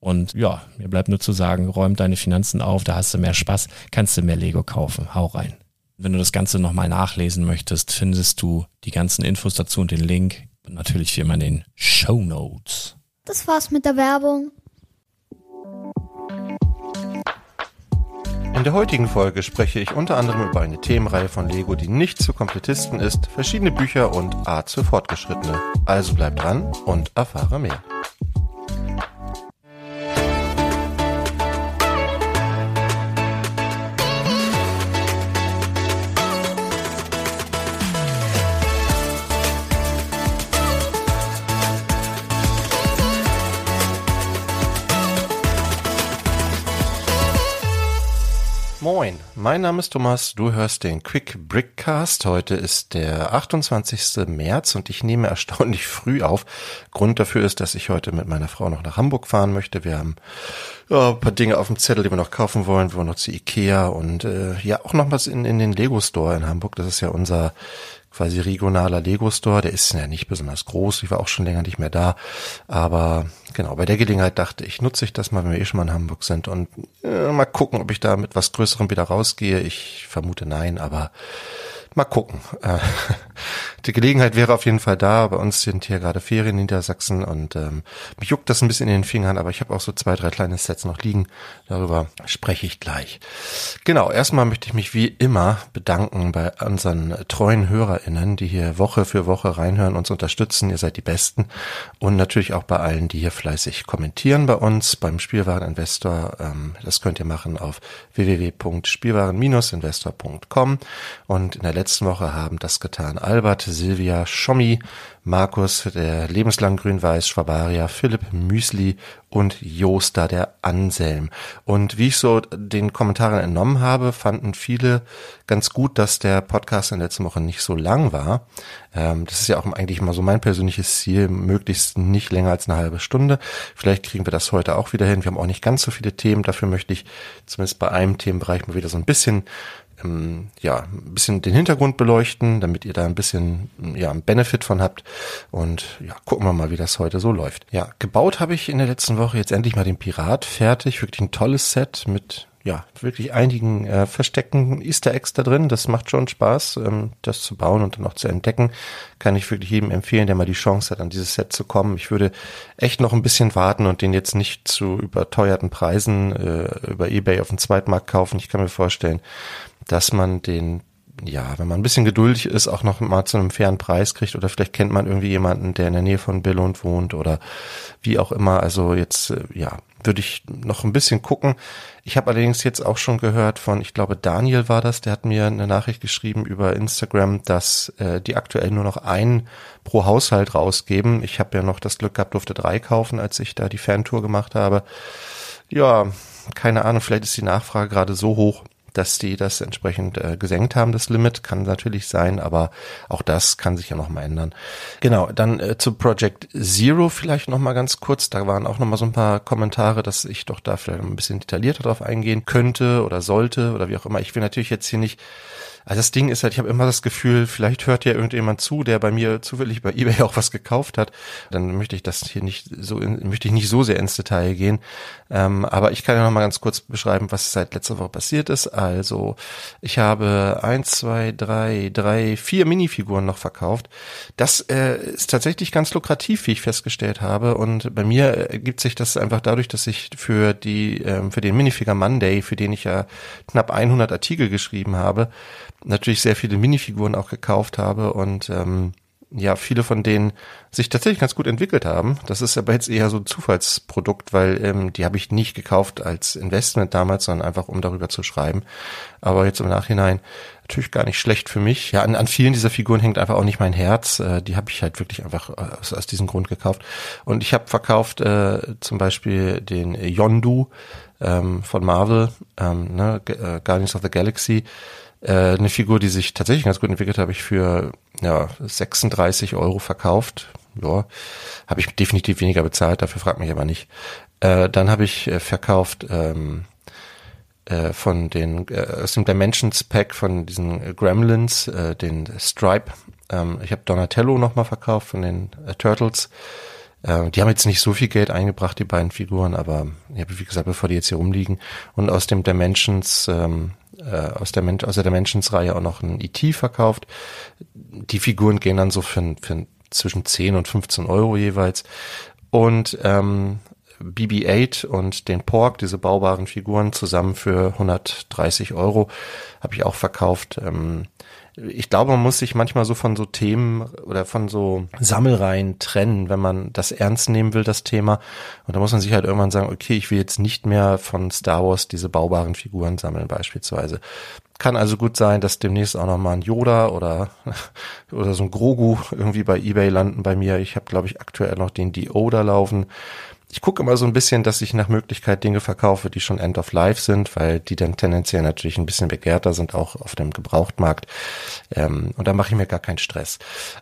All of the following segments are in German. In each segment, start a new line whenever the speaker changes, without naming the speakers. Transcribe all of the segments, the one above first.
Und ja, mir bleibt nur zu sagen, räum deine Finanzen auf, da hast du mehr Spaß, kannst du mehr Lego kaufen. Hau rein. Wenn du das Ganze nochmal nachlesen möchtest, findest du die ganzen Infos dazu und den Link. Und natürlich wie immer in den Show Notes.
Das war's mit der Werbung.
In der heutigen Folge spreche ich unter anderem über eine Themenreihe von Lego, die nicht zu Komplettisten ist, verschiedene Bücher und Art für Fortgeschrittene. Also bleib dran und erfahre mehr. Moin, mein Name ist Thomas, du hörst den Quick Brickcast. Heute ist der 28. März und ich nehme erstaunlich früh auf. Grund dafür ist, dass ich heute mit meiner Frau noch nach Hamburg fahren möchte. Wir haben ja, ein paar Dinge auf dem Zettel, die wir noch kaufen wollen. Wir wollen noch zu Ikea und äh, ja auch noch was in, in den Lego Store in Hamburg. Das ist ja unser quasi regionaler Lego Store. Der ist ja nicht besonders groß. Ich war auch schon länger nicht mehr da. Aber genau, bei der Gelegenheit dachte ich, nutze ich das mal, wenn wir eh schon mal in Hamburg sind und äh, mal gucken, ob ich da mit was Größerem wieder rausgehe. Ich vermute nein, aber mal gucken. Äh, die Gelegenheit wäre auf jeden Fall da. Bei uns sind hier gerade Ferien in Niedersachsen und ähm, mich juckt das ein bisschen in den Fingern, aber ich habe auch so zwei, drei kleine Sets noch liegen. Darüber spreche ich gleich. Genau, erstmal möchte ich mich wie immer bedanken bei unseren treuen HörerInnen, die hier Woche für Woche reinhören, uns unterstützen. Ihr seid die Besten. Und natürlich auch bei allen, die hier fleißig kommentieren bei uns beim Spielwareninvestor. Ähm, das könnt ihr machen auf www.spielwaren-investor.com. Und in der letzten Woche haben das getan Albert, Silvia Schommi, Markus, der lebenslang grün-weiß, Schwabaria, Philipp Müsli und Josta, der Anselm. Und wie ich so den Kommentaren entnommen habe, fanden viele ganz gut, dass der Podcast in der letzten Woche nicht so lang war. Ähm, das ist ja auch eigentlich mal so mein persönliches Ziel, möglichst nicht länger als eine halbe Stunde. Vielleicht kriegen wir das heute auch wieder hin. Wir haben auch nicht ganz so viele Themen. Dafür möchte ich zumindest bei einem Themenbereich mal wieder so ein bisschen ähm, ja, ein bisschen den Hintergrund beleuchten, damit ihr da ein bisschen ja, einen Benefit von habt. Und ja, gucken wir mal, wie das heute so läuft. Ja, gebaut habe ich in der letzten Woche jetzt endlich mal den Pirat fertig. Wirklich ein tolles Set mit ja, wirklich einigen äh, versteckten Easter Eggs da drin. Das macht schon Spaß, ähm, das zu bauen und dann auch zu entdecken. Kann ich wirklich jedem empfehlen, der mal die Chance hat, an dieses Set zu kommen. Ich würde echt noch ein bisschen warten und den jetzt nicht zu überteuerten Preisen äh, über Ebay auf dem Zweitmarkt kaufen. Ich kann mir vorstellen, dass man den ja, wenn man ein bisschen geduldig ist, auch noch mal zu einem fairen Preis kriegt oder vielleicht kennt man irgendwie jemanden, der in der Nähe von Billund wohnt oder wie auch immer. Also jetzt, äh, ja, würde ich noch ein bisschen gucken. Ich habe allerdings jetzt auch schon gehört von, ich glaube Daniel war das, der hat mir eine Nachricht geschrieben über Instagram, dass äh, die aktuell nur noch einen pro Haushalt rausgeben. Ich habe ja noch das Glück gehabt, durfte drei kaufen, als ich da die Fantour gemacht habe. Ja, keine Ahnung, vielleicht ist die Nachfrage gerade so hoch, dass die das entsprechend äh, gesenkt haben, das Limit. Kann natürlich sein, aber auch das kann sich ja noch mal ändern. Genau, dann äh, zu Project Zero vielleicht noch mal ganz kurz. Da waren auch noch mal so ein paar Kommentare, dass ich doch da vielleicht ein bisschen detaillierter drauf eingehen könnte oder sollte oder wie auch immer. Ich will natürlich jetzt hier nicht also das Ding ist halt, ich habe immer das Gefühl, vielleicht hört ja irgendjemand zu, der bei mir zufällig bei eBay auch was gekauft hat. Dann möchte ich das hier nicht so, möchte ich nicht so sehr ins Detail gehen. Ähm, aber ich kann ja noch mal ganz kurz beschreiben, was seit letzter Woche passiert ist. Also ich habe eins, zwei, drei, drei, vier Minifiguren noch verkauft. Das äh, ist tatsächlich ganz lukrativ, wie ich festgestellt habe. Und bei mir ergibt sich das einfach dadurch, dass ich für die, ähm, für den Minifigure Monday, für den ich ja knapp 100 Artikel geschrieben habe, natürlich sehr viele Minifiguren auch gekauft habe und ähm, ja, viele von denen sich tatsächlich ganz gut entwickelt haben. Das ist aber jetzt eher so ein Zufallsprodukt, weil ähm, die habe ich nicht gekauft als Investment damals, sondern einfach um darüber zu schreiben. Aber jetzt im Nachhinein natürlich gar nicht schlecht für mich. Ja, an, an vielen dieser Figuren hängt einfach auch nicht mein Herz. Äh, die habe ich halt wirklich einfach aus, aus diesem Grund gekauft. Und ich habe verkauft äh, zum Beispiel den Yondu ähm, von Marvel, ähm, ne, äh, Guardians of the Galaxy eine Figur, die sich tatsächlich ganz gut entwickelt, habe ich für ja, 36 Euro verkauft. Ja, habe ich definitiv weniger bezahlt, dafür fragt mich aber nicht. Äh, dann habe ich äh, verkauft ähm, äh, von den äh, aus dem Dimensions Pack von diesen Gremlins, äh, den Stripe. Ähm, ich habe Donatello nochmal verkauft von den äh, Turtles. Äh, die haben jetzt nicht so viel Geld eingebracht, die beiden Figuren, aber ich habe wie gesagt, bevor die jetzt hier rumliegen. Und aus dem Dimensions ähm, äh, aus der, Men aus der Dimensions-Reihe auch noch ein E.T. verkauft. Die Figuren gehen dann so für, für zwischen 10 und 15 Euro jeweils. Und ähm, BB-8 und den Pork, diese baubaren Figuren, zusammen für 130 Euro habe ich auch verkauft. Ähm, ich glaube, man muss sich manchmal so von so Themen oder von so Sammelreihen trennen, wenn man das ernst nehmen will, das Thema. Und da muss man sich halt irgendwann sagen, okay, ich will jetzt nicht mehr von Star Wars diese baubaren Figuren sammeln beispielsweise. Kann also gut sein, dass demnächst auch noch mal ein Yoda oder oder so ein Grogu irgendwie bei eBay landen bei mir. Ich habe glaube ich aktuell noch den Dio da laufen ich gucke immer so ein bisschen, dass ich nach Möglichkeit Dinge verkaufe, die schon End of Life sind, weil die dann tendenziell natürlich ein bisschen begehrter sind, auch auf dem Gebrauchtmarkt. Ähm, und da mache ich mir gar keinen Stress.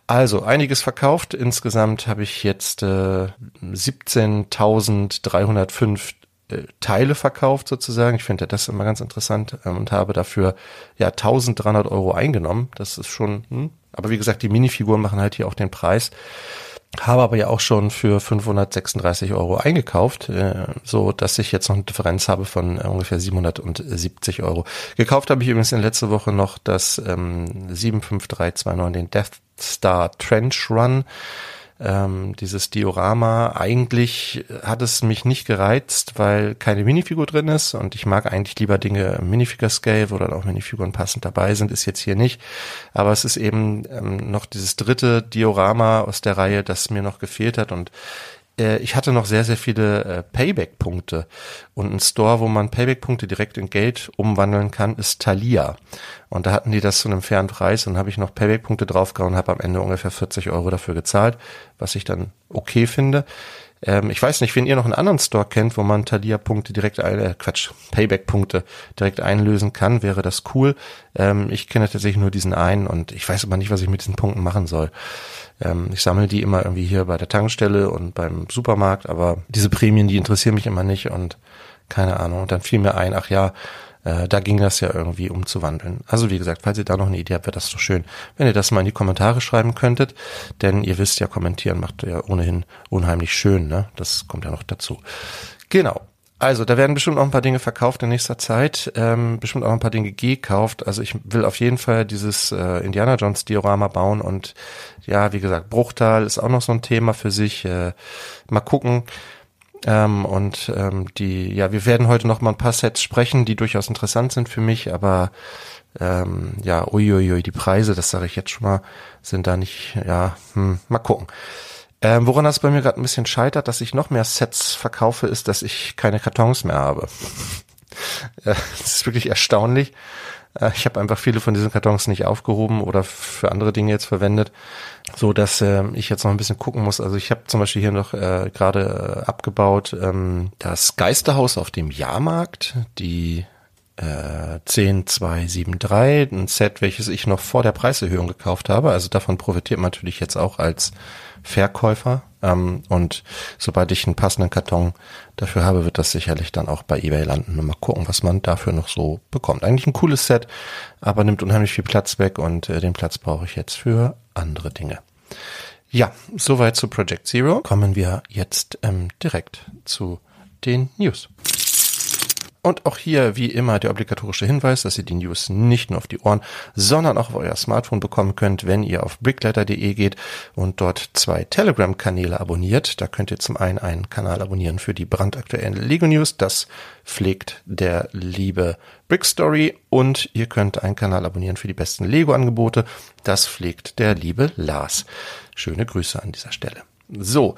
Also einiges verkauft. Insgesamt habe ich jetzt äh, 17.305 äh, Teile verkauft sozusagen. Ich finde das immer ganz interessant ähm, und habe dafür ja 1300 Euro eingenommen. Das ist schon, hm. aber wie gesagt, die Minifiguren machen halt hier auch den Preis habe aber ja auch schon für 536 Euro eingekauft, äh, so dass ich jetzt noch eine Differenz habe von äh, ungefähr 770 Euro. Gekauft habe ich übrigens in letzter Woche noch das ähm, 75329, den Death Star Trench Run ähm, dieses Diorama. Eigentlich hat es mich nicht gereizt, weil keine Minifigur drin ist und ich mag eigentlich lieber Dinge im Minifigure-Scale, wo dann auch Minifiguren passend dabei sind, ist jetzt hier nicht. Aber es ist eben ähm, noch dieses dritte Diorama aus der Reihe, das mir noch gefehlt hat und äh, ich hatte noch sehr, sehr viele äh, Payback-Punkte. Und ein Store, wo man Payback-Punkte direkt in Geld umwandeln kann, ist Thalia. Und da hatten die das zu einem fairen Preis und habe ich noch Payback-Punkte draufgehauen und habe am Ende ungefähr 40 Euro dafür gezahlt, was ich dann okay finde. Ähm, ich weiß nicht, wenn ihr noch einen anderen Store kennt, wo man Thalia-Punkte direkt, äh, Quatsch, Payback-Punkte direkt einlösen kann, wäre das cool. Ähm, ich kenne tatsächlich nur diesen einen und ich weiß aber nicht, was ich mit diesen Punkten machen soll. Ähm, ich sammle die immer irgendwie hier bei der Tankstelle und beim Supermarkt, aber diese Prämien, die interessieren mich immer nicht und keine Ahnung. Und dann fiel mir ein, ach ja, äh, da ging das ja irgendwie umzuwandeln. Also wie gesagt, falls ihr da noch eine Idee habt, wäre das so schön, wenn ihr das mal in die Kommentare schreiben könntet, denn ihr wisst ja, kommentieren macht ja ohnehin unheimlich schön, ne? Das kommt ja noch dazu. Genau. Also, da werden bestimmt auch ein paar Dinge verkauft in nächster Zeit, ähm, bestimmt auch ein paar Dinge gekauft. Also ich will auf jeden Fall dieses äh, Indiana Jones Diorama bauen und ja, wie gesagt, Bruchtal ist auch noch so ein Thema für sich. Äh, mal gucken. Ähm, und ähm, die, ja, wir werden heute noch mal ein paar Sets sprechen, die durchaus interessant sind für mich, aber ähm, ja, uiuiui, die Preise, das sage ich jetzt schon mal, sind da nicht, ja, hm, mal gucken. Ähm, woran das bei mir gerade ein bisschen scheitert, dass ich noch mehr Sets verkaufe, ist, dass ich keine Kartons mehr habe. das ist wirklich erstaunlich. Äh, ich habe einfach viele von diesen Kartons nicht aufgehoben oder für andere Dinge jetzt verwendet, so dass äh, ich jetzt noch ein bisschen gucken muss. Also ich habe zum Beispiel hier noch äh, gerade äh, abgebaut ähm, das Geisterhaus auf dem Jahrmarkt, die äh, 10273, ein Set, welches ich noch vor der Preiserhöhung gekauft habe. Also davon profitiert man natürlich jetzt auch als Verkäufer. Ähm, und sobald ich einen passenden Karton dafür habe, wird das sicherlich dann auch bei eBay landen. Und mal gucken, was man dafür noch so bekommt. Eigentlich ein cooles Set, aber nimmt unheimlich viel Platz weg und äh, den Platz brauche ich jetzt für andere Dinge. Ja, soweit zu Project Zero. Kommen wir jetzt ähm, direkt zu den News. Und auch hier, wie immer, der obligatorische Hinweis, dass ihr die News nicht nur auf die Ohren, sondern auch auf euer Smartphone bekommen könnt, wenn ihr auf brickletter.de geht und dort zwei Telegram-Kanäle abonniert. Da könnt ihr zum einen einen Kanal abonnieren für die brandaktuellen Lego News. Das pflegt der liebe Brickstory. Und ihr könnt einen Kanal abonnieren für die besten Lego-Angebote. Das pflegt der liebe Lars. Schöne Grüße an dieser Stelle. So.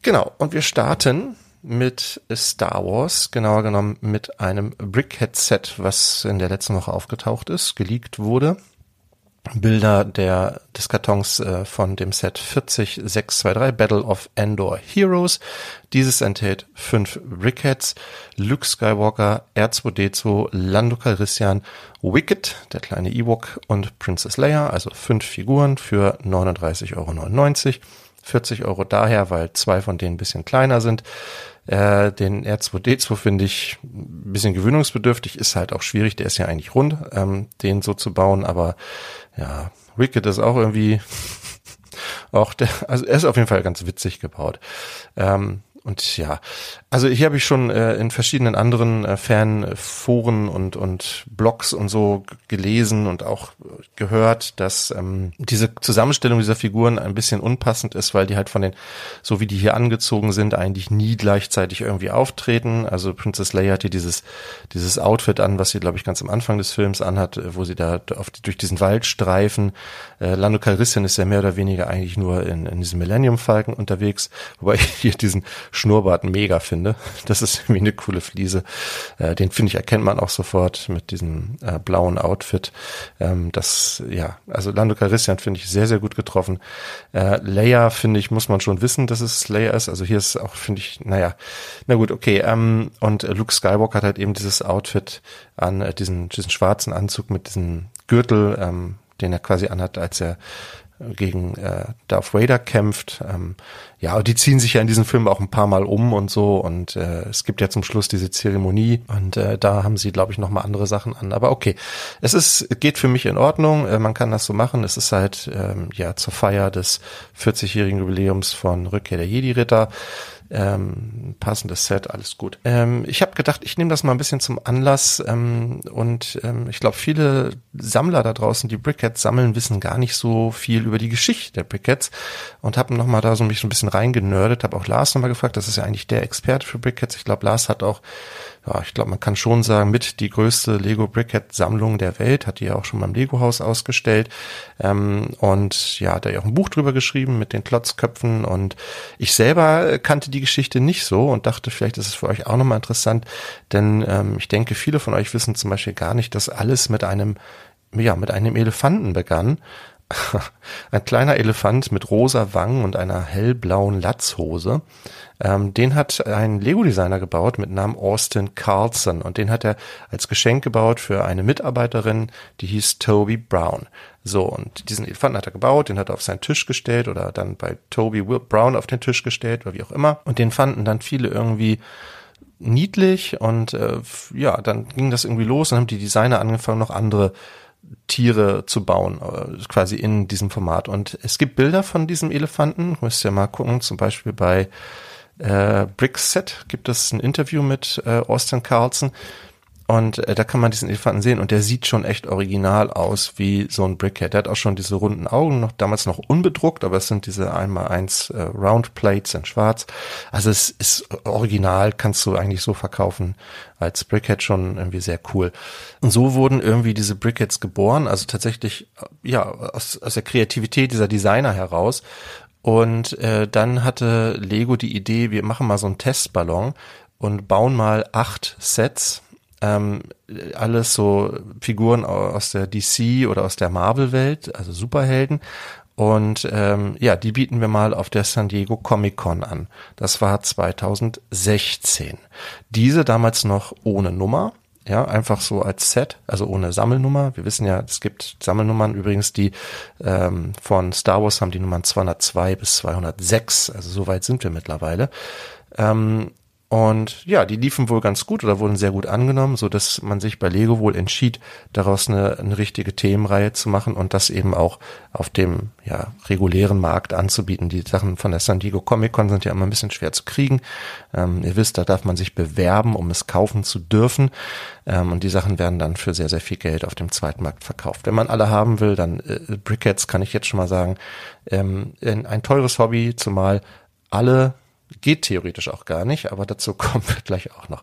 Genau. Und wir starten mit Star Wars, genauer genommen mit einem Brickhead-Set, was in der letzten Woche aufgetaucht ist, geleakt wurde. Bilder der, des Kartons äh, von dem Set 40623 Battle of Endor Heroes. Dieses enthält fünf Brickheads, Luke Skywalker, R2D2, Lando Calrissian, Wicked, der kleine Ewok und Princess Leia, also fünf Figuren für 39,99 Euro. 40 Euro daher, weil zwei von denen ein bisschen kleiner sind. Äh, den R2D2 finde ich ein bisschen gewöhnungsbedürftig, ist halt auch schwierig, der ist ja eigentlich rund, ähm, den so zu bauen, aber ja, Wicked ist auch irgendwie auch der, also er ist auf jeden Fall ganz witzig gebaut. Ähm, und ja, also hier habe ich schon äh, in verschiedenen anderen äh, Fanforen und, und Blogs und so gelesen und auch gehört, dass ähm, diese Zusammenstellung dieser Figuren ein bisschen unpassend ist, weil die halt von den, so wie die hier angezogen sind, eigentlich nie gleichzeitig irgendwie auftreten. Also Princess Leia hat hier dieses, dieses Outfit an, was sie, glaube ich, ganz am Anfang des Films anhat, wo sie da auf, durch diesen Wald streifen. Äh, Lando Calrissian ist ja mehr oder weniger eigentlich nur in, in diesem Millennium Falken unterwegs, wobei hier diesen Schnurrbart mega finde. Das ist irgendwie eine coole Fliese. Äh, den finde ich, erkennt man auch sofort mit diesem äh, blauen Outfit. Ähm, das, ja, also Lando Calrissian finde ich sehr, sehr gut getroffen. Äh, Leia, finde ich, muss man schon wissen, dass es Leia ist. Also hier ist auch, finde ich, naja, na gut, okay. Ähm, und Luke Skywalker hat halt eben dieses Outfit an, äh, diesen, diesen schwarzen Anzug mit diesem Gürtel, ähm, den er quasi anhat, als er gegen äh, Darth Vader kämpft. Ähm, ja, die ziehen sich ja in diesem Film auch ein paar Mal um und so. Und äh, es gibt ja zum Schluss diese Zeremonie und äh, da haben sie, glaube ich, noch mal andere Sachen an. Aber okay, es ist geht für mich in Ordnung. Äh, man kann das so machen. Es ist halt ähm, ja zur Feier des 40-jährigen Jubiläums von Rückkehr der Jedi-Ritter. ähm, passendes Set, alles gut. Ähm, ich habe gedacht, ich nehme das mal ein bisschen zum Anlass ähm, und ähm, ich glaube, viele Sammler da draußen, die Brickheads sammeln, wissen gar nicht so viel über die Geschichte der Brickheads und habe nochmal da so mich so ein bisschen reingenördet, habe auch Lars nochmal gefragt, das ist ja eigentlich der Experte für Brickheads. Ich glaube, Lars hat auch ja, ich glaube, man kann schon sagen, mit die größte Lego Brickhead Sammlung der Welt, hat die ja auch schon beim Lego Haus ausgestellt. Ähm, und ja, hat er ja auch ein Buch drüber geschrieben mit den Klotzköpfen. Und ich selber kannte die Geschichte nicht so und dachte, vielleicht ist es für euch auch nochmal interessant, denn ähm, ich denke, viele von euch wissen zum Beispiel gar nicht, dass alles mit einem, ja, mit einem Elefanten begann. ein kleiner Elefant mit rosa Wangen und einer hellblauen Latzhose. Ähm, den hat ein Lego-Designer gebaut mit Namen Austin Carlson und den hat er als Geschenk gebaut für eine Mitarbeiterin, die hieß Toby Brown. So, und diesen Elefanten hat er gebaut, den hat er auf seinen Tisch gestellt oder dann bei Toby Brown auf den Tisch gestellt oder wie auch immer. Und den fanden dann viele irgendwie niedlich und äh, ja, dann ging das irgendwie los, dann haben die Designer angefangen, noch andere Tiere zu bauen, äh, quasi in diesem Format. Und es gibt Bilder von diesem Elefanten, müsst ihr mal gucken, zum Beispiel bei äh, Brickset gibt es ein Interview mit äh, Austin Carlson und äh, da kann man diesen Elefanten sehen und der sieht schon echt original aus wie so ein Brickhead. Der hat auch schon diese runden Augen, noch damals noch unbedruckt, aber es sind diese einmal eins äh, Round Plates in schwarz. Also es ist original, kannst du eigentlich so verkaufen als Brickhead schon irgendwie sehr cool. Und so wurden irgendwie diese Brickheads geboren, also tatsächlich ja aus, aus der Kreativität dieser Designer heraus. Und äh, dann hatte Lego die Idee, wir machen mal so einen Testballon und bauen mal acht Sets ähm, alles so Figuren aus der DC oder aus der Marvel-Welt, also Superhelden. Und ähm, ja, die bieten wir mal auf der San Diego Comic Con an. Das war 2016. Diese damals noch ohne Nummer. Ja, einfach so als Set, also ohne Sammelnummer. Wir wissen ja, es gibt Sammelnummern übrigens, die ähm, von Star Wars haben die Nummern 202 bis 206. Also so weit sind wir mittlerweile. Ähm, und ja, die liefen wohl ganz gut oder wurden sehr gut angenommen, so dass man sich bei Lego wohl entschied, daraus eine, eine richtige Themenreihe zu machen und das eben auch auf dem ja, regulären Markt anzubieten. Die Sachen von der San Diego Comic Con sind ja immer ein bisschen schwer zu kriegen. Ähm, ihr wisst, da darf man sich bewerben, um es kaufen zu dürfen. Ähm, und die Sachen werden dann für sehr, sehr viel Geld auf dem Zweitmarkt verkauft. Wenn man alle haben will, dann äh, Brickheads kann ich jetzt schon mal sagen, ähm, ein teures Hobby, zumal alle Geht theoretisch auch gar nicht, aber dazu kommen wir gleich auch noch.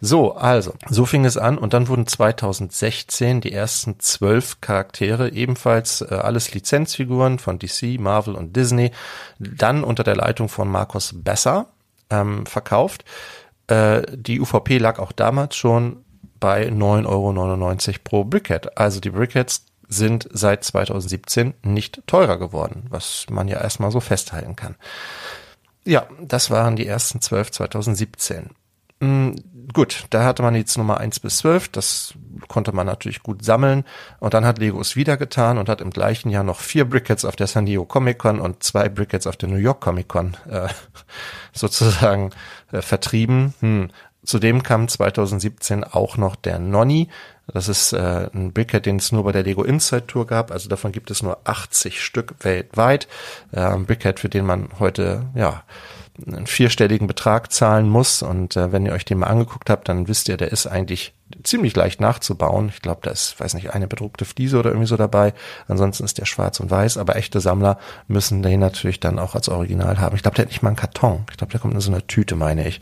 So, also, so fing es an und dann wurden 2016 die ersten zwölf Charaktere, ebenfalls äh, alles Lizenzfiguren von DC, Marvel und Disney, dann unter der Leitung von Markus Besser ähm, verkauft. Äh, die UVP lag auch damals schon bei 9,99 Euro pro Brickhead. Also die Brickheads sind seit 2017 nicht teurer geworden, was man ja erstmal so festhalten kann. Ja, das waren die ersten zwölf 2017. Mhm, gut, da hatte man jetzt Nummer eins bis zwölf, das konnte man natürlich gut sammeln. Und dann hat Lego es wieder getan und hat im gleichen Jahr noch vier Brickets auf der San Diego Comic Con und zwei Brickets auf der New York Comic Con äh, sozusagen äh, vertrieben. Hm. Zudem kam 2017 auch noch der Nonny, das ist äh, ein Brickhead, den es nur bei der Lego Inside Tour gab. Also davon gibt es nur 80 Stück weltweit. Äh, ein Brickhead, für den man heute ja einen vierstelligen Betrag zahlen muss. Und äh, wenn ihr euch den mal angeguckt habt, dann wisst ihr, der ist eigentlich ziemlich leicht nachzubauen. Ich glaube, da ist, weiß nicht, eine bedruckte Fliese oder irgendwie so dabei. Ansonsten ist der schwarz und weiß. Aber echte Sammler müssen den natürlich dann auch als Original haben. Ich glaube, der hat nicht mal einen Karton. Ich glaube, der kommt in so einer Tüte, meine ich.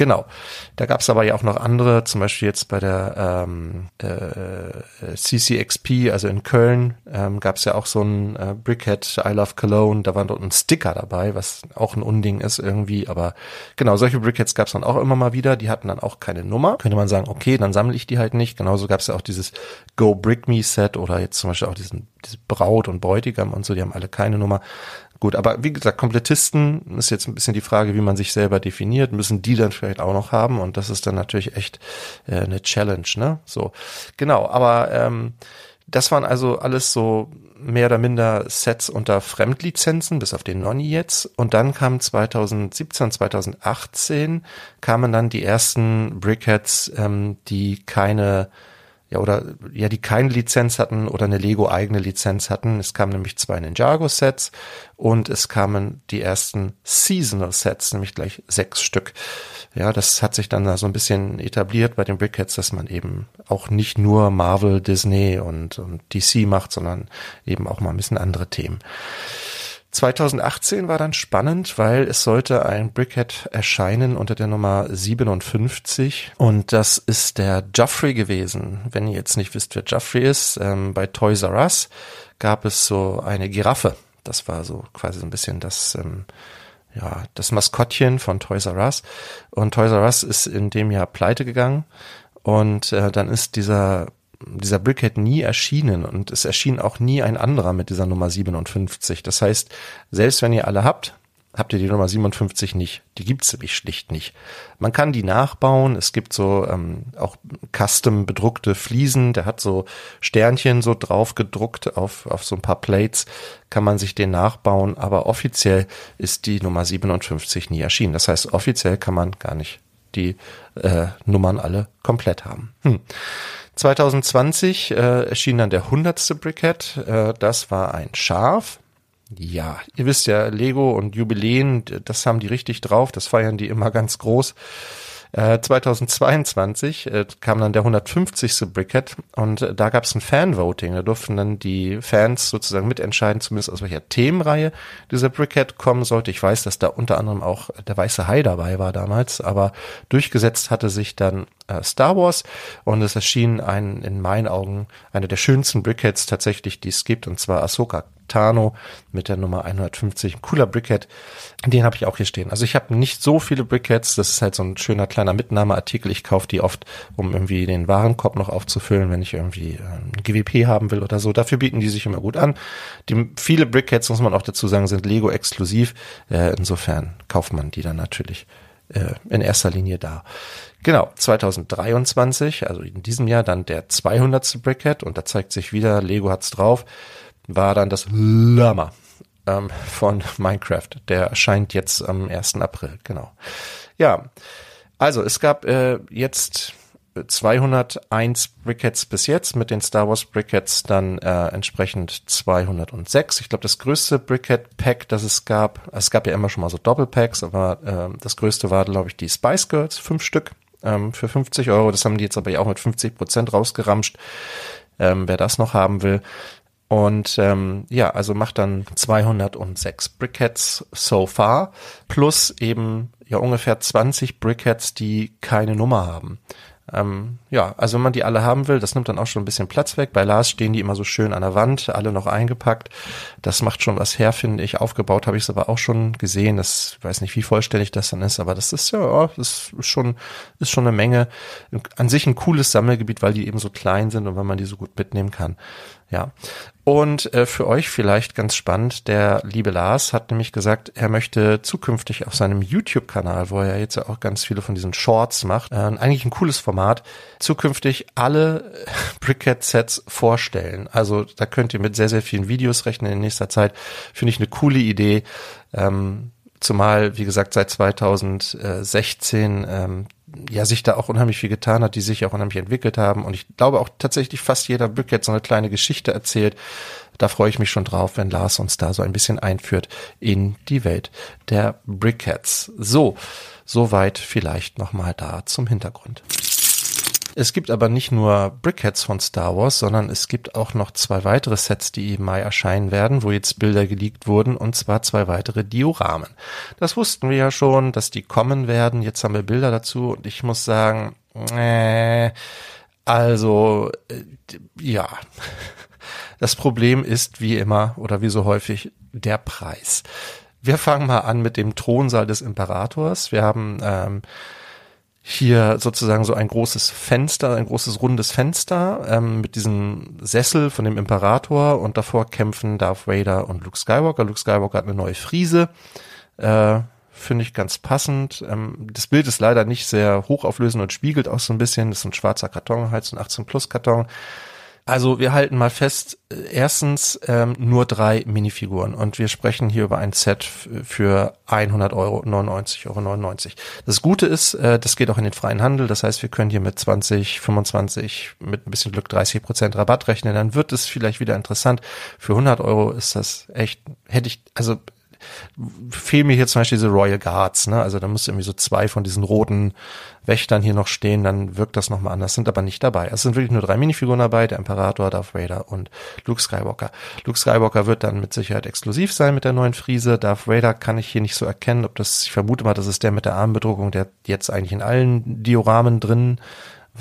Genau. Da gab es aber ja auch noch andere, zum Beispiel jetzt bei der ähm, äh, CCXP, also in Köln, ähm, gab es ja auch so ein äh, Brickhead I Love Cologne, da war dort ein Sticker dabei, was auch ein Unding ist irgendwie, aber genau, solche Brickheads gab es dann auch immer mal wieder, die hatten dann auch keine Nummer. Könnte man sagen, okay, dann sammle ich die halt nicht. Genauso gab es ja auch dieses Go Brick Me Set oder jetzt zum Beispiel auch diesen, diese Braut und Bräutigam und so, die haben alle keine Nummer. Gut, aber wie gesagt, Komplettisten ist jetzt ein bisschen die Frage, wie man sich selber definiert. Müssen die dann vielleicht auch noch haben? Und das ist dann natürlich echt äh, eine Challenge, ne? So, genau. Aber ähm, das waren also alles so mehr oder minder Sets unter Fremdlizenzen, bis auf den Nonny jetzt. Und dann kam 2017, 2018 kamen dann die ersten Brickheads, ähm, die keine ja, oder ja, die keine Lizenz hatten oder eine Lego-eigene Lizenz hatten. Es kamen nämlich zwei Ninjago-Sets und es kamen die ersten Seasonal-Sets, nämlich gleich sechs Stück. Ja, das hat sich dann da so ein bisschen etabliert bei den Brickheads, dass man eben auch nicht nur Marvel, Disney und, und DC macht, sondern eben auch mal ein bisschen andere Themen. 2018 war dann spannend, weil es sollte ein Brickhead erscheinen unter der Nummer 57 und das ist der Joffrey gewesen. Wenn ihr jetzt nicht wisst, wer Joffrey ist, ähm, bei Toys R Us gab es so eine Giraffe. Das war so quasi so ein bisschen das, ähm, ja, das Maskottchen von Toys R Us. Und Toys R Us ist in dem Jahr pleite gegangen und äh, dann ist dieser dieser Brickhead nie erschienen und es erschien auch nie ein anderer mit dieser Nummer 57. Das heißt, selbst wenn ihr alle habt, habt ihr die Nummer 57 nicht. Die gibt's nämlich schlicht nicht. Man kann die nachbauen. Es gibt so ähm, auch custom bedruckte Fliesen. Der hat so Sternchen so drauf gedruckt auf, auf so ein paar Plates. Kann man sich den nachbauen. Aber offiziell ist die Nummer 57 nie erschienen. Das heißt, offiziell kann man gar nicht die äh, Nummern alle komplett haben. Hm. 2020 äh, erschien dann der hundertste Brickhead. Äh, das war ein Schaf. Ja, ihr wisst ja, Lego und Jubiläen, das haben die richtig drauf. Das feiern die immer ganz groß. 2022 äh, äh, kam dann der 150. Brickhead und äh, da gab es ein Fanvoting. Da durften dann die Fans sozusagen mitentscheiden, zumindest aus welcher Themenreihe dieser Brickhead kommen sollte. Ich weiß, dass da unter anderem auch der Weiße Hai dabei war damals, aber durchgesetzt hatte sich dann äh, Star Wars und es erschien ein, in meinen Augen, eine der schönsten Brickheads tatsächlich, die es gibt, und zwar Ahsoka Tano mit der Nummer 150. Ein cooler Brickhead. Den habe ich auch hier stehen. Also ich habe nicht so viele Brickheads. Das ist halt so ein schöner kleiner Mitnahmeartikel. Ich kaufe die oft, um irgendwie den Warenkorb noch aufzufüllen, wenn ich irgendwie äh, ein GWP haben will oder so. Dafür bieten die sich immer gut an. Die, viele Brickheads, muss man auch dazu sagen, sind Lego exklusiv. Äh, insofern kauft man die dann natürlich äh, in erster Linie da. Genau, 2023, also in diesem Jahr dann der 200. Brickhead und da zeigt sich wieder, Lego hat's drauf war dann das Lama ähm, von Minecraft. Der erscheint jetzt am 1. April, genau. Ja, also es gab äh, jetzt 201 Brickheads bis jetzt, mit den Star Wars Brickheads dann äh, entsprechend 206. Ich glaube, das größte Brickhead-Pack, das es gab, es gab ja immer schon mal so Doppelpacks, aber äh, das größte war, glaube ich, die Spice Girls, fünf Stück ähm, für 50 Euro. Das haben die jetzt aber ja auch mit 50 Prozent rausgeramscht. Ähm, wer das noch haben will. Und ähm, ja, also macht dann 206 Brickheads so far, plus eben ja ungefähr 20 Brickheads, die keine Nummer haben. Ähm, ja, also wenn man die alle haben will, das nimmt dann auch schon ein bisschen Platz weg. Bei Lars stehen die immer so schön an der Wand, alle noch eingepackt. Das macht schon was her, finde ich. Aufgebaut habe ich es aber auch schon gesehen. Das ich weiß nicht, wie vollständig das dann ist, aber das ist ja, das ist schon, ist schon eine Menge. An sich ein cooles Sammelgebiet, weil die eben so klein sind und weil man die so gut mitnehmen kann. Ja. Und äh, für euch vielleicht ganz spannend, der liebe Lars hat nämlich gesagt, er möchte zukünftig auf seinem YouTube-Kanal, wo er jetzt ja auch ganz viele von diesen Shorts macht, äh, eigentlich ein cooles Format, zukünftig alle Brickhead-Sets vorstellen. Also da könnt ihr mit sehr, sehr vielen Videos rechnen in nächster Zeit. Finde ich eine coole Idee. Ähm, zumal, wie gesagt, seit 2016 ähm, ja sich da auch unheimlich viel getan hat, die sich auch unheimlich entwickelt haben. Und ich glaube auch tatsächlich fast jeder Brick jetzt so eine kleine Geschichte erzählt. Da freue ich mich schon drauf, wenn Lars uns da so ein bisschen einführt in die Welt der Brickheads. So, soweit vielleicht nochmal da zum Hintergrund. Es gibt aber nicht nur Brickheads von Star Wars, sondern es gibt auch noch zwei weitere Sets, die im Mai erscheinen werden, wo jetzt Bilder geleakt wurden, und zwar zwei weitere Dioramen. Das wussten wir ja schon, dass die kommen werden. Jetzt haben wir Bilder dazu und ich muss sagen, äh, also, äh, ja. Das Problem ist wie immer oder wie so häufig der Preis. Wir fangen mal an mit dem Thronsaal des Imperators. Wir haben ähm, hier sozusagen so ein großes Fenster, ein großes rundes Fenster ähm, mit diesem Sessel von dem Imperator und davor kämpfen Darth Vader und Luke Skywalker. Luke Skywalker hat eine neue Friese. Äh, Finde ich ganz passend. Ähm, das Bild ist leider nicht sehr hochauflösend und spiegelt auch so ein bisschen. Das ist ein schwarzer Karton, halt so ein 18 Plus Karton. Also wir halten mal fest, äh, erstens ähm, nur drei Minifiguren und wir sprechen hier über ein Set für 100 Euro, 99 Euro 99. Das Gute ist, äh, das geht auch in den freien Handel, das heißt, wir können hier mit 20, 25, mit ein bisschen Glück 30 Prozent Rabatt rechnen, dann wird es vielleicht wieder interessant. Für 100 Euro ist das echt, hätte ich, also fehlen mir hier zum Beispiel diese Royal Guards, ne? Also da muss irgendwie so zwei von diesen roten Wächtern hier noch stehen, dann wirkt das nochmal anders, sind aber nicht dabei. Es sind wirklich nur drei Minifiguren dabei, der Imperator, Darth Vader und Luke Skywalker. Luke Skywalker wird dann mit Sicherheit exklusiv sein mit der neuen Friese. Darth Vader kann ich hier nicht so erkennen, ob das, ich vermute mal, das ist der mit der Armbedruckung, der jetzt eigentlich in allen Dioramen drin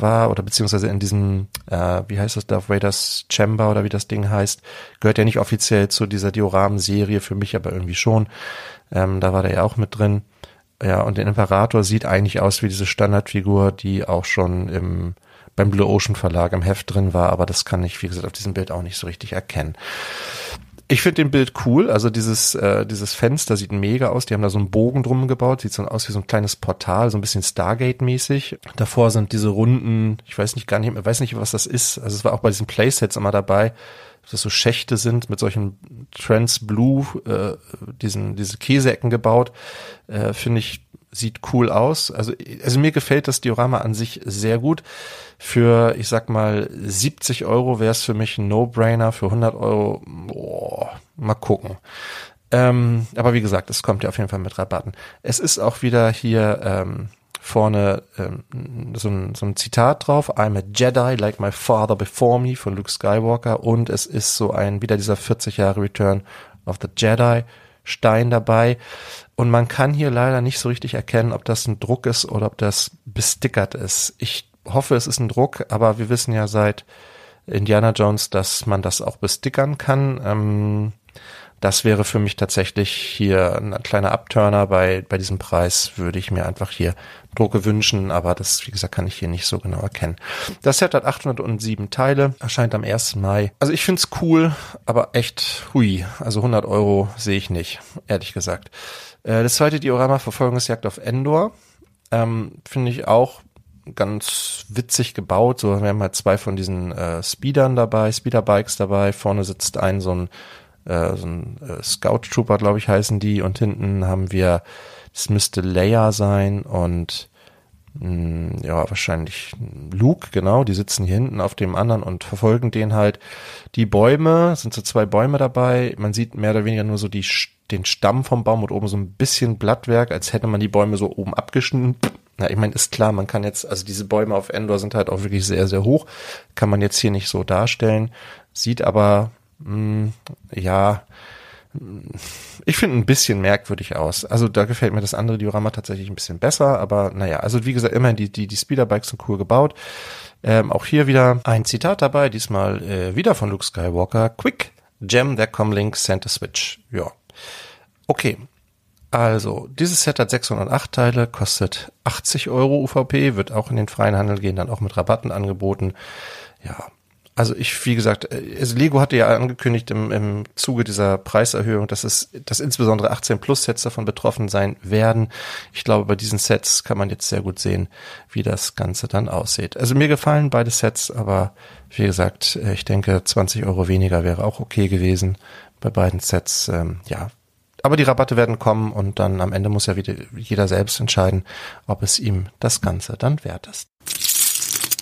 war oder beziehungsweise in diesem, äh, wie heißt das, Darth Vader's Chamber oder wie das Ding heißt, gehört ja nicht offiziell zu dieser Dioramen-Serie, für mich aber irgendwie schon. Ähm, da war der ja auch mit drin. Ja, und der Imperator sieht eigentlich aus wie diese Standardfigur, die auch schon im beim Blue Ocean Verlag im Heft drin war, aber das kann ich, wie gesagt, auf diesem Bild auch nicht so richtig erkennen. Ich finde den Bild cool. Also dieses, äh, dieses Fenster sieht mega aus. Die haben da so einen Bogen drum gebaut. Sieht so aus wie so ein kleines Portal, so ein bisschen Stargate-mäßig. Davor sind diese runden, ich weiß nicht gar nicht, ich weiß nicht, was das ist. Also es war auch bei diesen Playsets immer dabei, dass das so Schächte sind mit solchen Trans Blue, äh, diesen, diese Käseecken gebaut. Äh, finde ich sieht cool aus. Also, also mir gefällt das Diorama an sich sehr gut. Für, ich sag mal, 70 Euro wäre es für mich ein No-Brainer. Für 100 Euro, boah, mal gucken. Ähm, aber wie gesagt, es kommt ja auf jeden Fall mit Rabatten. Es ist auch wieder hier ähm, vorne ähm, so, ein, so ein Zitat drauf. I'm a Jedi like my father before me von Luke Skywalker. Und es ist so ein, wieder dieser 40 Jahre Return of the Jedi Stein dabei. Und man kann hier leider nicht so richtig erkennen, ob das ein Druck ist oder ob das bestickert ist. Ich hoffe, es ist ein Druck, aber wir wissen ja seit Indiana Jones, dass man das auch bestickern kann. Ähm, das wäre für mich tatsächlich hier ein kleiner Abturner. Bei, bei diesem Preis würde ich mir einfach hier Drucke wünschen, aber das, wie gesagt, kann ich hier nicht so genau erkennen. Das Set hat 807 Teile, erscheint am 1. Mai. Also ich find's cool, aber echt hui. Also 100 Euro sehe ich nicht, ehrlich gesagt. Äh, das zweite Diorama Verfolgungsjagd auf Endor. Ähm, Finde ich auch ganz witzig gebaut. So, wir haben halt zwei von diesen äh, Speedern dabei, Speederbikes dabei. Vorne sitzt ein so ein, äh, so ein äh, Scout Trooper, glaube ich, heißen die. Und hinten haben wir, das müsste Leia sein und mh, hm, ja, wahrscheinlich Luke, genau. Die sitzen hier hinten auf dem anderen und verfolgen den halt. Die Bäume, sind so zwei Bäume dabei. Man sieht mehr oder weniger nur so die den Stamm vom Baum und oben so ein bisschen Blattwerk, als hätte man die Bäume so oben abgeschnitten. Na, ich meine, ist klar, man kann jetzt, also diese Bäume auf Endor sind halt auch wirklich sehr, sehr hoch. Kann man jetzt hier nicht so darstellen. Sieht aber, mh, hm, ja, ich finde ein bisschen merkwürdig aus. Also da gefällt mir das andere Diorama tatsächlich ein bisschen besser, aber naja, also wie gesagt, immerhin die, die, die Speederbikes sind cool gebaut. Ähm, auch hier wieder ein Zitat dabei, diesmal äh, wieder von Luke Skywalker. Quick, Gem der Comlink Center Switch. Ja, Okay, also dieses Set hat 608 Teile, kostet 80 Euro UVP, wird auch in den freien Handel gehen, dann auch mit Rabatten angeboten. Ja, also ich, wie gesagt, äh, also Lego hatte ja angekündigt im, im Zuge dieser Preiserhöhung, dass es, dass insbesondere 18 Plus Sets davon betroffen sein werden. Ich glaube, bei diesen Sets kann man jetzt sehr gut sehen, wie das Ganze dann aussieht. Also mir gefallen beide Sets, aber wie gesagt, äh, ich denke, 20 Euro weniger wäre auch okay gewesen bei beiden Sets. Ähm, ja, aber die Rabatte werden kommen und dann am Ende muss ja wieder jeder selbst entscheiden, ob es ihm das Ganze dann wert ist.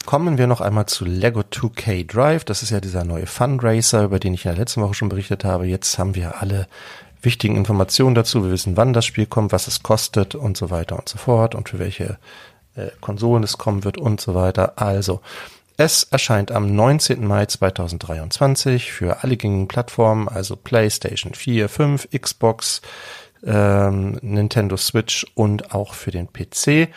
Kommen wir noch einmal zu Lego 2K Drive. Das ist ja dieser neue Fundraiser, über den ich in der letzten Woche schon berichtet habe. Jetzt haben wir alle wichtigen Informationen dazu. Wir wissen, wann das Spiel kommt, was es kostet und so weiter und so fort und für welche äh, Konsolen es kommen wird und so weiter. Also, es erscheint am 19. Mai 2023 für alle gängigen Plattformen, also PlayStation 4, 5, Xbox, ähm, Nintendo Switch und auch für den PC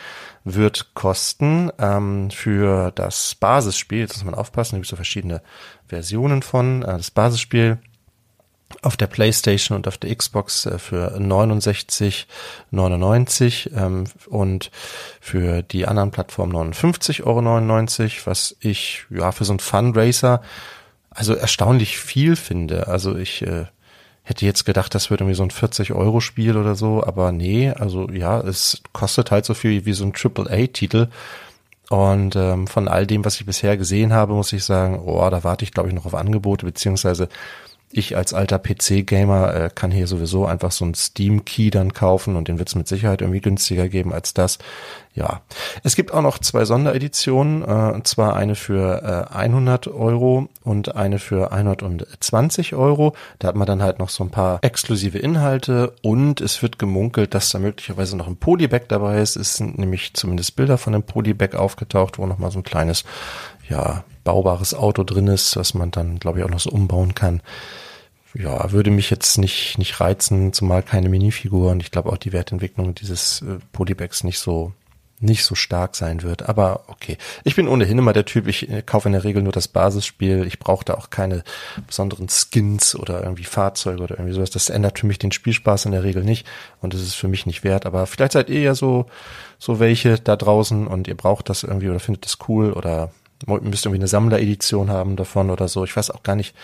wird kosten ähm, für das Basisspiel, jetzt muss man aufpassen, da gibt es so verschiedene Versionen von, äh, das Basisspiel auf der PlayStation und auf der Xbox äh, für 69,99 ähm, und für die anderen Plattformen 59,99 Euro, was ich ja für so ein Fundraiser also erstaunlich viel finde. Also ich äh, hätte jetzt gedacht, das wird irgendwie so ein 40 Euro Spiel oder so, aber nee, also ja, es kostet halt so viel wie so ein Triple A Titel Und ähm, von all dem, was ich bisher gesehen habe, muss ich sagen, oh, da warte ich, glaube ich, noch auf Angebote, beziehungsweise ich als alter PC-Gamer äh, kann hier sowieso einfach so einen Steam-Key dann kaufen und den wird es mit Sicherheit irgendwie günstiger geben als das. Ja, es gibt auch noch zwei Sondereditionen, äh, und zwar eine für äh, 100 Euro und eine für 120 Euro. Da hat man dann halt noch so ein paar exklusive Inhalte und es wird gemunkelt, dass da möglicherweise noch ein Polybag dabei ist. Es sind nämlich zumindest Bilder von einem Polybag aufgetaucht, wo nochmal so ein kleines, ja, baubares Auto drin ist, was man dann, glaube ich, auch noch so umbauen kann. Ja, würde mich jetzt nicht, nicht reizen, zumal keine Minifigur und ich glaube auch die Wertentwicklung dieses äh, Polybags nicht so nicht so stark sein wird. Aber okay. Ich bin ohnehin immer der Typ, ich äh, kaufe in der Regel nur das Basisspiel. Ich brauche da auch keine besonderen Skins oder irgendwie Fahrzeuge oder irgendwie sowas. Das ändert für mich den Spielspaß in der Regel nicht und das ist für mich nicht wert. Aber vielleicht seid ihr ja so, so welche da draußen und ihr braucht das irgendwie oder findet das cool oder müsst irgendwie eine Sammleredition haben davon oder so. Ich weiß auch gar nicht,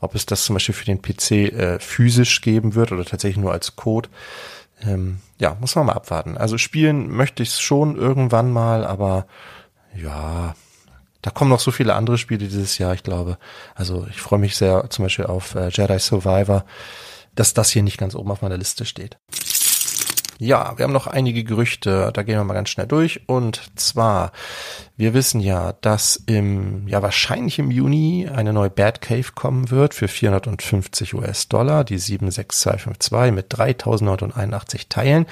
ob es das zum Beispiel für den PC äh, physisch geben wird oder tatsächlich nur als Code. Ähm, ja, muss man mal abwarten. Also spielen möchte ich es schon irgendwann mal, aber ja, da kommen noch so viele andere Spiele dieses Jahr, ich glaube. Also ich freue mich sehr zum Beispiel auf äh, Jedi Survivor, dass das hier nicht ganz oben auf meiner Liste steht. Ja, wir haben noch einige Gerüchte, da gehen wir mal ganz schnell durch. Und zwar, wir wissen ja, dass im, ja wahrscheinlich im Juni eine neue Batcave kommen wird für 450 US-Dollar, die 76252 mit 3081 Teilen.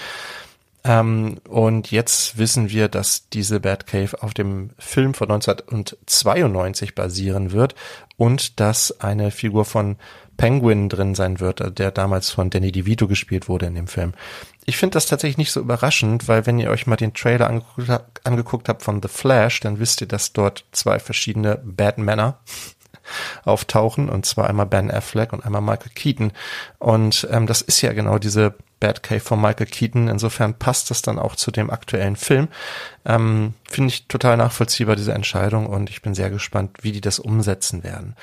Ähm, und jetzt wissen wir, dass diese Batcave auf dem Film von 1992 basieren wird und dass eine Figur von Penguin drin sein wird, der damals von Danny DeVito gespielt wurde in dem Film ich finde das tatsächlich nicht so überraschend, weil wenn ihr euch mal den Trailer angeguckt, angeguckt habt von The Flash, dann wisst ihr, dass dort zwei verschiedene Batmänner auftauchen, und zwar einmal Ben Affleck und einmal Michael Keaton. Und ähm, das ist ja genau diese Batcave von Michael Keaton. Insofern passt das dann auch zu dem aktuellen Film. Ähm, Finde ich total nachvollziehbar, diese Entscheidung, und ich bin sehr gespannt, wie die das umsetzen werden.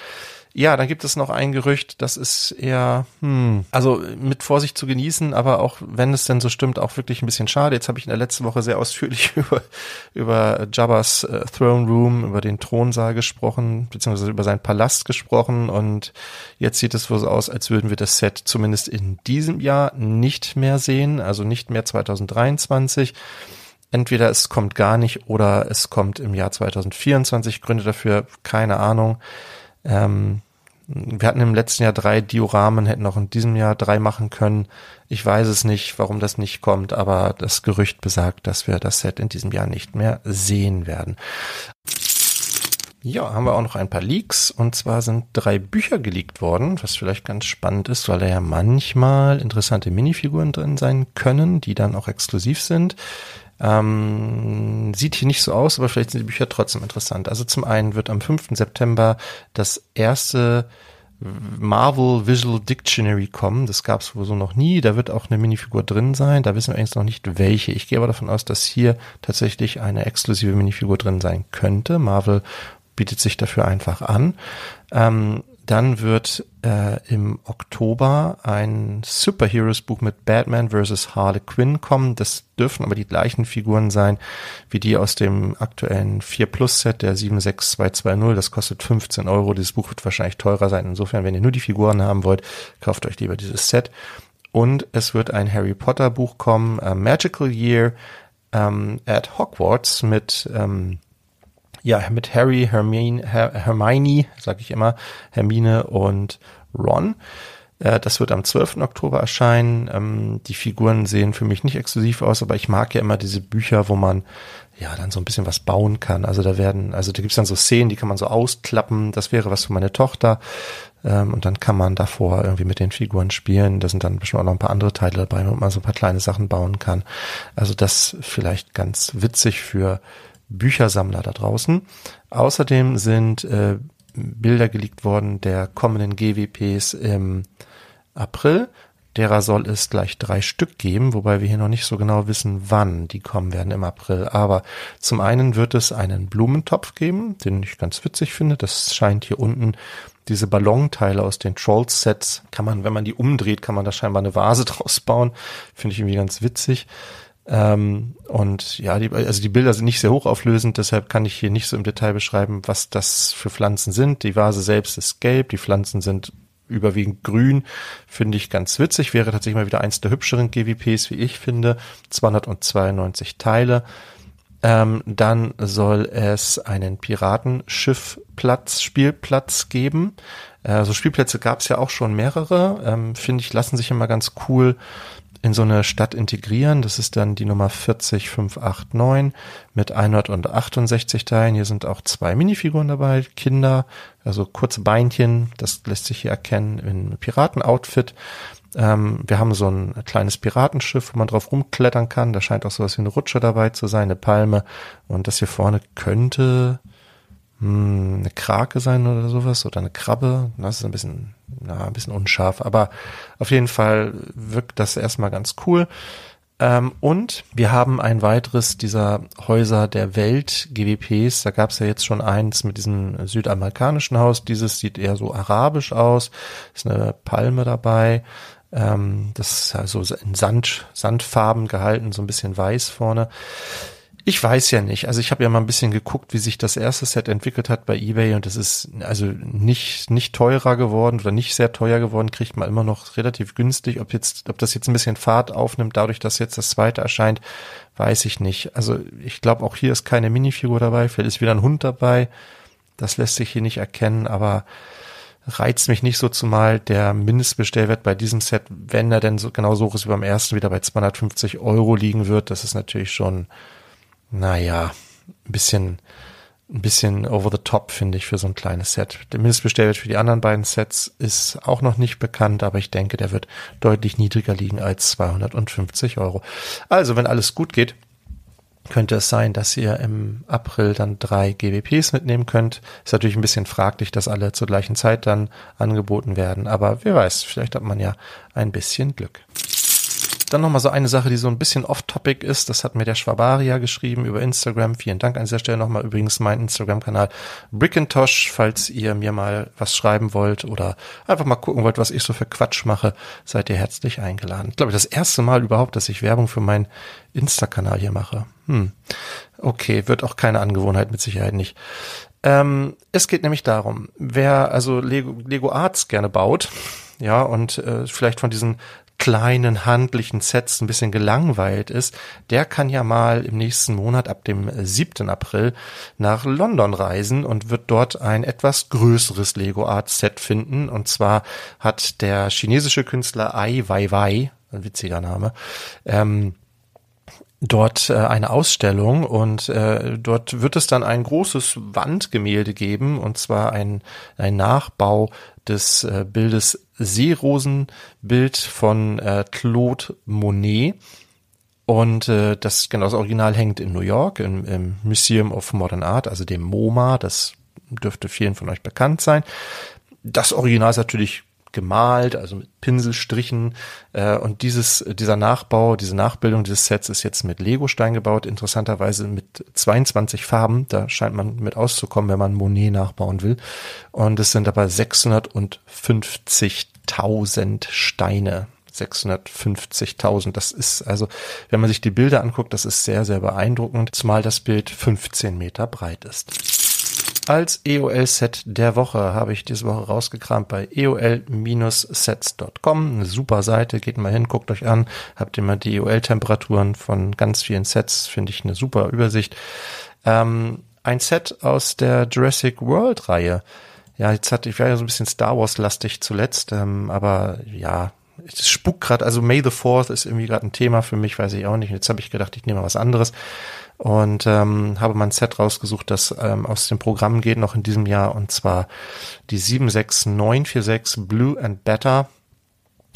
Ja, dann gibt es noch ein Gerücht, das ist eher, hm, also mit Vorsicht zu genießen, aber auch wenn es denn so stimmt, auch wirklich ein bisschen schade. Jetzt habe ich in der letzten Woche sehr ausführlich über, über Jabba's äh, Throne Room, über den Thronsaal gesprochen, beziehungsweise über seinen Palast gesprochen und jetzt sieht es wohl so aus, als würden wir das Set zumindest in diesem Jahr nicht mehr sehen, also nicht mehr 2023 entweder es kommt gar nicht oder es kommt im Jahr 2024. Gründe dafür, keine Ahnung. Ähm, wir hatten im letzten Jahr drei Dioramen, hätten auch in diesem Jahr drei machen können. Ich weiß es nicht, warum das nicht kommt, aber das Gerücht besagt, dass wir das Set in diesem Jahr nicht mehr sehen werden. Ja, haben wir auch noch ein paar Leaks und zwar sind drei Bücher geleakt worden, was vielleicht ganz spannend ist, weil da ja manchmal interessante Minifiguren drin sein können, die dann auch exklusiv sind. Ähm, sieht hier nicht so aus, aber vielleicht sind die Bücher trotzdem interessant. Also zum einen wird am 5. September das erste Marvel Visual Dictionary kommen. Das gab es wohl so noch nie. Da wird auch eine Minifigur drin sein. Da wissen wir eigentlich noch nicht welche. Ich gehe aber davon aus, dass hier tatsächlich eine exklusive Minifigur drin sein könnte. Marvel bietet sich dafür einfach an. Ähm, dann wird äh, im Oktober ein Superheroes-Buch mit Batman vs. Harley Quinn kommen. Das dürfen aber die gleichen Figuren sein wie die aus dem aktuellen 4 Plus Set der 76220. Das kostet 15 Euro. Dieses Buch wird wahrscheinlich teurer sein. Insofern, wenn ihr nur die Figuren haben wollt, kauft euch lieber dieses Set. Und es wird ein Harry Potter Buch kommen, Magical Year ähm, at Hogwarts mit ähm, ja, mit Harry, Hermine, Her Hermione, sag ich immer, Hermine und Ron. Äh, das wird am 12. Oktober erscheinen. Ähm, die Figuren sehen für mich nicht exklusiv aus, aber ich mag ja immer diese Bücher, wo man ja dann so ein bisschen was bauen kann. Also da werden, also da gibt's dann so Szenen, die kann man so ausklappen. Das wäre was für meine Tochter. Ähm, und dann kann man davor irgendwie mit den Figuren spielen. Da sind dann bestimmt auch noch ein paar andere Teile dabei, wo man so ein paar kleine Sachen bauen kann. Also das vielleicht ganz witzig für Büchersammler da draußen. Außerdem sind äh, Bilder geleakt worden der kommenden GWPs im April. Derer soll es gleich drei Stück geben, wobei wir hier noch nicht so genau wissen, wann die kommen werden im April. Aber zum einen wird es einen Blumentopf geben, den ich ganz witzig finde. Das scheint hier unten diese Ballonteile aus den Trolls-Sets. Kann man, wenn man die umdreht, kann man da scheinbar eine Vase draus bauen. Finde ich irgendwie ganz witzig. Ähm, und ja, die, also die Bilder sind nicht sehr hochauflösend, deshalb kann ich hier nicht so im Detail beschreiben, was das für Pflanzen sind. Die Vase selbst ist gelb, die Pflanzen sind überwiegend grün, finde ich ganz witzig. Wäre tatsächlich mal wieder eins der hübscheren GWPs, wie ich finde. 292 Teile. Ähm, dann soll es einen Piratenschiffplatz, Spielplatz geben. Äh, so Spielplätze gab es ja auch schon mehrere. Ähm, finde ich, lassen sich immer ganz cool in so eine Stadt integrieren. Das ist dann die Nummer 40589 mit 168 Teilen. Hier sind auch zwei Minifiguren dabei, Kinder, also kurze Beinchen, das lässt sich hier erkennen in Piratenoutfit. Ähm, wir haben so ein kleines Piratenschiff, wo man drauf rumklettern kann. Da scheint auch sowas wie eine Rutsche dabei zu sein, eine Palme. Und das hier vorne könnte hm, eine Krake sein oder sowas oder eine Krabbe. Das ist ein bisschen, na, ein bisschen unscharf, aber auf jeden Fall wirkt das erstmal ganz cool. Ähm, und wir haben ein weiteres dieser Häuser der Welt GWPs. Da gab es ja jetzt schon eins mit diesem südamerikanischen Haus. Dieses sieht eher so arabisch aus. Ist eine Palme dabei. Ähm, das ist also in Sand, Sandfarben gehalten, so ein bisschen weiß vorne. Ich weiß ja nicht. Also ich habe ja mal ein bisschen geguckt, wie sich das erste Set entwickelt hat bei eBay und es ist also nicht nicht teurer geworden oder nicht sehr teuer geworden, kriegt man immer noch relativ günstig. Ob jetzt ob das jetzt ein bisschen Fahrt aufnimmt, dadurch, dass jetzt das zweite erscheint, weiß ich nicht. Also ich glaube auch hier ist keine Minifigur dabei, vielleicht ist wieder ein Hund dabei. Das lässt sich hier nicht erkennen, aber reizt mich nicht so zumal der Mindestbestellwert bei diesem Set, wenn er denn so genau so ist wie beim ersten, wieder bei 250 Euro liegen wird. Das ist natürlich schon naja, ein bisschen, ein bisschen over the top, finde ich, für so ein kleines Set. Der Mindestbestellwert für die anderen beiden Sets ist auch noch nicht bekannt, aber ich denke, der wird deutlich niedriger liegen als 250 Euro. Also, wenn alles gut geht, könnte es sein, dass ihr im April dann drei GWPs mitnehmen könnt. Ist natürlich ein bisschen fraglich, dass alle zur gleichen Zeit dann angeboten werden, aber wer weiß, vielleicht hat man ja ein bisschen Glück. Dann nochmal so eine Sache, die so ein bisschen off-topic ist. Das hat mir der Schwabaria geschrieben über Instagram. Vielen Dank an dieser Stelle nochmal. Übrigens mein Instagram-Kanal Brickintosh, falls ihr mir mal was schreiben wollt oder einfach mal gucken wollt, was ich so für Quatsch mache, seid ihr herzlich eingeladen. Ich glaube, das erste Mal überhaupt, dass ich Werbung für meinen Insta-Kanal hier mache. Hm. Okay, wird auch keine Angewohnheit, mit Sicherheit nicht. Ähm, es geht nämlich darum, wer also Lego, Lego Arts gerne baut, ja, und äh, vielleicht von diesen kleinen handlichen Sets ein bisschen gelangweilt ist, der kann ja mal im nächsten Monat ab dem 7. April nach London reisen und wird dort ein etwas größeres Lego Art Set finden. Und zwar hat der chinesische Künstler Ai Weiwei, ein witziger Name, ähm, dort äh, eine Ausstellung und äh, dort wird es dann ein großes Wandgemälde geben und zwar ein, ein Nachbau des äh, Bildes Seerosenbild von äh, Claude Monet. Und äh, das genau das Original hängt in New York im, im Museum of Modern Art, also dem MoMA. Das dürfte vielen von euch bekannt sein. Das Original ist natürlich gemalt, also mit Pinselstrichen. Äh, und dieses, dieser Nachbau, diese Nachbildung dieses Sets ist jetzt mit Legostein gebaut, interessanterweise mit 22 Farben. Da scheint man mit auszukommen, wenn man Monet nachbauen will. Und es sind aber 650.000 Steine. 650.000. Das ist also, wenn man sich die Bilder anguckt, das ist sehr, sehr beeindruckend, zumal das Bild 15 Meter breit ist als EOL-Set der Woche habe ich diese Woche rausgekramt bei eol-sets.com. Eine super Seite, geht mal hin, guckt euch an, habt mal die EOL-Temperaturen von ganz vielen Sets, finde ich eine super Übersicht. Ähm, ein Set aus der Jurassic World-Reihe. Ja, jetzt hatte ich war ja so ein bisschen Star Wars-lastig zuletzt, ähm, aber ja, es spukt gerade, also May the Fourth ist irgendwie gerade ein Thema für mich, weiß ich auch nicht. Jetzt habe ich gedacht, ich nehme mal was anderes und ähm, habe mein Set rausgesucht, das ähm, aus dem Programm geht noch in diesem Jahr und zwar die 76946 Blue and Better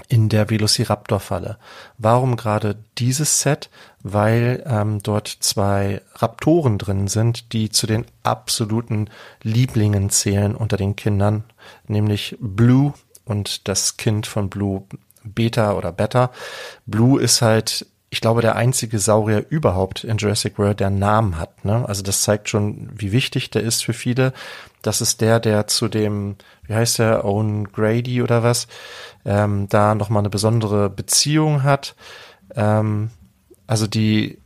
in der Velociraptor-Falle. Warum gerade dieses Set? Weil ähm, dort zwei Raptoren drin sind, die zu den absoluten Lieblingen zählen unter den Kindern, nämlich Blue und das Kind von Blue Beta oder Beta. Blue ist halt ich glaube, der einzige Saurier überhaupt in Jurassic World, der einen Namen hat. Ne? Also das zeigt schon, wie wichtig der ist für viele. Das ist der, der zu dem, wie heißt der, Owen Grady oder was, ähm, da nochmal eine besondere Beziehung hat. Ähm, Also die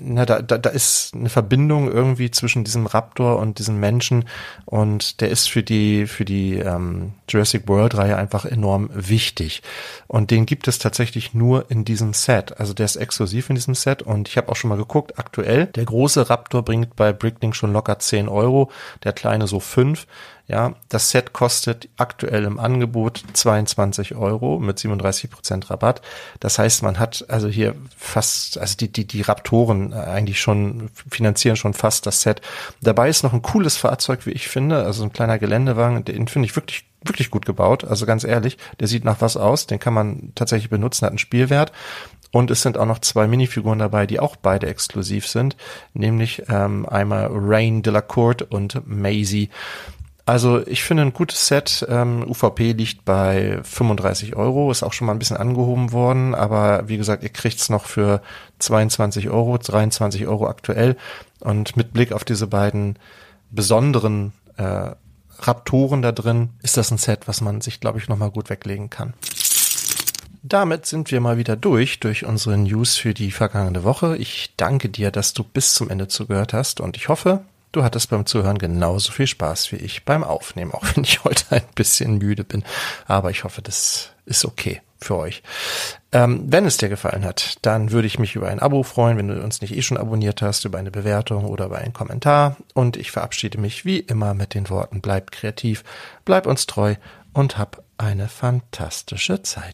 na, da, da, da ist eine Verbindung irgendwie zwischen diesem Raptor und diesem Menschen und der ist für die für die ähm, Jurassic World Reihe einfach enorm wichtig und den gibt es tatsächlich nur in diesem Set. Also der ist exklusiv in diesem Set und ich habe auch schon mal geguckt. Aktuell der große Raptor bringt bei Bricklink schon locker 10 Euro, der kleine so 5. Ja, das Set kostet aktuell im Angebot 22 Euro mit 37 Prozent Rabatt. Das heißt, man hat also hier fast, also die, die, die Raptoren eigentlich schon finanzieren schon fast das Set. Dabei ist noch ein cooles Fahrzeug, wie ich finde, also ein kleiner Geländewagen, den finde ich wirklich wirklich gut gebaut. Also ganz ehrlich, der sieht nach was aus, den kann man tatsächlich benutzen, hat einen Spielwert. Und es sind auch noch zwei Minifiguren dabei, die auch beide exklusiv sind, nämlich ähm, einmal Rain Delacourt und Maisie. Also ich finde ein gutes Set. Ähm, UVP liegt bei 35 Euro, ist auch schon mal ein bisschen angehoben worden, aber wie gesagt, ihr kriegt's noch für 22 Euro, 23 Euro aktuell. Und mit Blick auf diese beiden besonderen äh, Raptoren da drin, ist das ein Set, was man sich, glaube ich, nochmal gut weglegen kann. Damit sind wir mal wieder durch, durch unsere News für die vergangene Woche. Ich danke dir, dass du bis zum Ende zugehört hast und ich hoffe, Du hattest beim Zuhören genauso viel Spaß wie ich beim Aufnehmen, auch wenn ich heute ein bisschen müde bin. Aber ich hoffe, das ist okay für euch. Ähm, wenn es dir gefallen hat, dann würde ich mich über ein Abo freuen, wenn du uns nicht eh schon abonniert hast, über eine Bewertung oder über einen Kommentar. Und ich verabschiede mich wie immer mit den Worten, bleib kreativ, bleib uns treu und hab eine fantastische Zeit.